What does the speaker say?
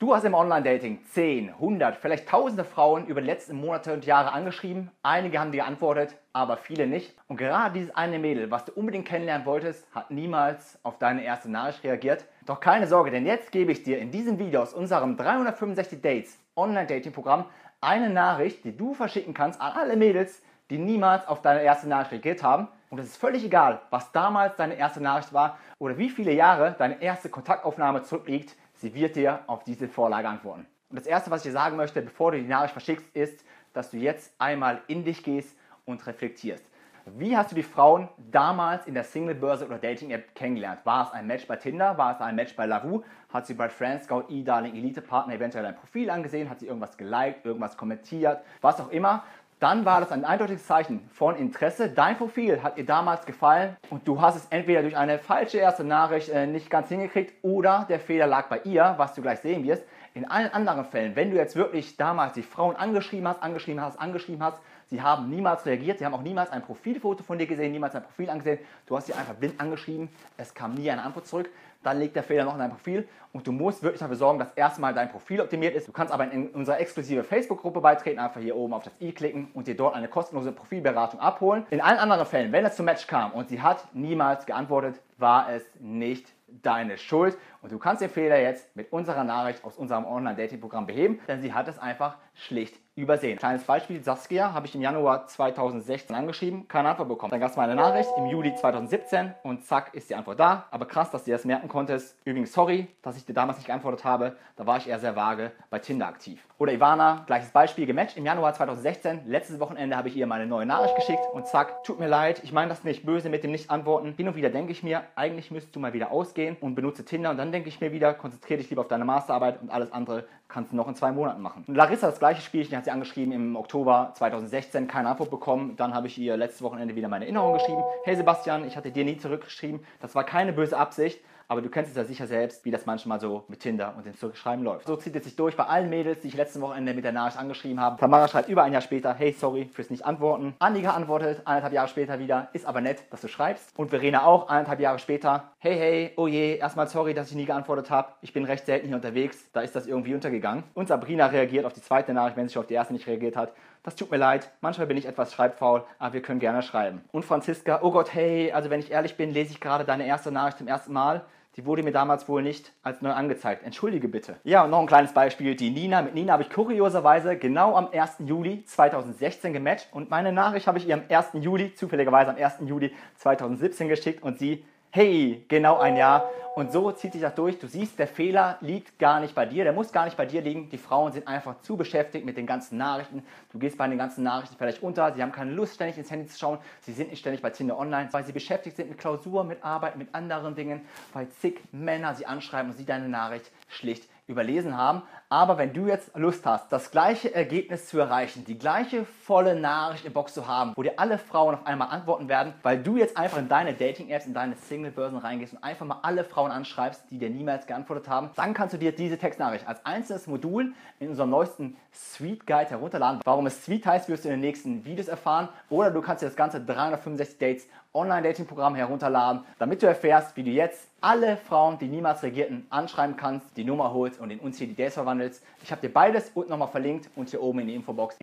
Du hast im Online-Dating 10, 100, vielleicht tausende Frauen über die letzten Monate und Jahre angeschrieben. Einige haben dir geantwortet, aber viele nicht. Und gerade dieses eine Mädel, was du unbedingt kennenlernen wolltest, hat niemals auf deine erste Nachricht reagiert. Doch keine Sorge, denn jetzt gebe ich dir in diesem Video aus unserem 365 Dates Online-Dating-Programm eine Nachricht, die du verschicken kannst an alle Mädels, die niemals auf deine erste Nachricht reagiert haben. Und es ist völlig egal, was damals deine erste Nachricht war oder wie viele Jahre deine erste Kontaktaufnahme zurückliegt. Sie wird dir auf diese Vorlage antworten. Und das Erste, was ich dir sagen möchte, bevor du die Nachricht verschickst, ist, dass du jetzt einmal in dich gehst und reflektierst. Wie hast du die Frauen damals in der Single-Börse oder Dating-App kennengelernt? War es ein Match bei Tinder? War es ein Match bei Lavu? Hat sie bei Friends, Scout, E-Darling, Elite-Partner eventuell dein Profil angesehen? Hat sie irgendwas geliked, irgendwas kommentiert? Was auch immer dann war das ein eindeutiges Zeichen von Interesse. Dein Profil hat ihr damals gefallen und du hast es entweder durch eine falsche erste Nachricht äh, nicht ganz hingekriegt oder der Fehler lag bei ihr, was du gleich sehen wirst. In allen anderen Fällen, wenn du jetzt wirklich damals die Frauen angeschrieben hast, angeschrieben hast, angeschrieben hast, sie haben niemals reagiert, sie haben auch niemals ein Profilfoto von dir gesehen, niemals ein Profil angesehen, du hast sie einfach blind angeschrieben, es kam nie eine Antwort zurück, dann liegt der Fehler noch in deinem Profil und du musst wirklich dafür sorgen, dass erstmal dein Profil optimiert ist. Du kannst aber in unserer exklusive Facebook-Gruppe beitreten, einfach hier oben auf das i klicken und dir dort eine kostenlose Profilberatung abholen. In allen anderen Fällen, wenn es zum Match kam und sie hat niemals geantwortet, war es nicht deine Schuld und du kannst den Fehler jetzt mit unserer Nachricht aus unserem Online-Dating-Programm beheben, denn sie hat es einfach schlicht übersehen. Kleines Beispiel, Saskia habe ich im Januar 2016 angeschrieben, keine Antwort bekommen. Dann gab es mal eine Nachricht im Juli 2017 und zack ist die Antwort da. Aber krass, dass du das merken konntest. Übrigens, sorry, dass ich dir damals nicht geantwortet habe. Da war ich eher sehr vage bei Tinder aktiv. Oder Ivana, gleiches Beispiel, gematcht im Januar 2016. Letztes Wochenende habe ich ihr meine neue Nachricht geschickt und zack, tut mir leid, ich meine das nicht böse mit dem Nicht-Antworten. Hin und wieder denke ich mir, eigentlich müsstest du mal wieder ausgehen und benutze Tinder und dann denke ich mir wieder, konzentriere dich lieber auf deine Masterarbeit und alles andere kannst du noch in zwei Monaten machen. Larissa das gleiche Spielchen, hat sie angeschrieben im Oktober 2016, keine Antwort bekommen. Dann habe ich ihr letztes Wochenende wieder meine Erinnerung geschrieben. Hey Sebastian, ich hatte dir nie zurückgeschrieben. Das war keine böse Absicht. Aber du kennst es ja sicher selbst, wie das manchmal so mit Tinder und dem Zurückschreiben läuft. So zieht es sich durch bei allen Mädels, die ich letzten Wochenende mit der Nachricht angeschrieben habe. Tamara schreibt über ein Jahr später, hey, sorry fürs nicht antworten. Annika antwortet eineinhalb Jahre später wieder, ist aber nett, dass du schreibst. Und Verena auch eineinhalb Jahre später, hey, hey, oh je, erstmal sorry, dass ich nie geantwortet habe. Ich bin recht selten hier unterwegs, da ist das irgendwie untergegangen. Und Sabrina reagiert auf die zweite Nachricht, wenn sie schon auf die erste nicht reagiert hat. Das tut mir leid, manchmal bin ich etwas schreibfaul, aber wir können gerne schreiben. Und Franziska, oh Gott, hey, also wenn ich ehrlich bin, lese ich gerade deine erste Nachricht zum ersten Mal. Die wurde mir damals wohl nicht als neu angezeigt. Entschuldige bitte. Ja, und noch ein kleines Beispiel. Die Nina. Mit Nina habe ich kurioserweise genau am 1. Juli 2016 gematcht. Und meine Nachricht habe ich ihr am 1. Juli, zufälligerweise am 1. Juli 2017 geschickt. Und sie hey, genau ein Jahr. Und so zieht sich das durch. Du siehst, der Fehler liegt gar nicht bei dir, der muss gar nicht bei dir liegen. Die Frauen sind einfach zu beschäftigt mit den ganzen Nachrichten. Du gehst bei den ganzen Nachrichten vielleicht unter. Sie haben keine Lust, ständig ins Handy zu schauen. Sie sind nicht ständig bei Tinder Online, weil sie beschäftigt sind mit Klausur, mit Arbeit, mit anderen Dingen, weil zig Männer sie anschreiben und sie deine Nachricht schlicht überlesen haben. Aber wenn du jetzt Lust hast, das gleiche Ergebnis zu erreichen, die gleiche volle Nachricht im Box zu haben, wo dir alle Frauen auf einmal antworten werden, weil du jetzt einfach in deine Dating-Apps, in deine Single-Börsen reingehst und einfach mal alle Frauen anschreibst, die dir niemals geantwortet haben, dann kannst du dir diese Textnachricht als einzelnes Modul in unserem neuesten Sweet Guide herunterladen. Warum es Sweet heißt, wirst du in den nächsten Videos erfahren. Oder du kannst dir das ganze 365 Dates Online-Dating-Programm herunterladen, damit du erfährst, wie du jetzt alle Frauen, die niemals reagierten, anschreiben kannst, die Nummer holst und in Dates verwandelst. Ich habe dir beides unten nochmal verlinkt und hier oben in die Infobox.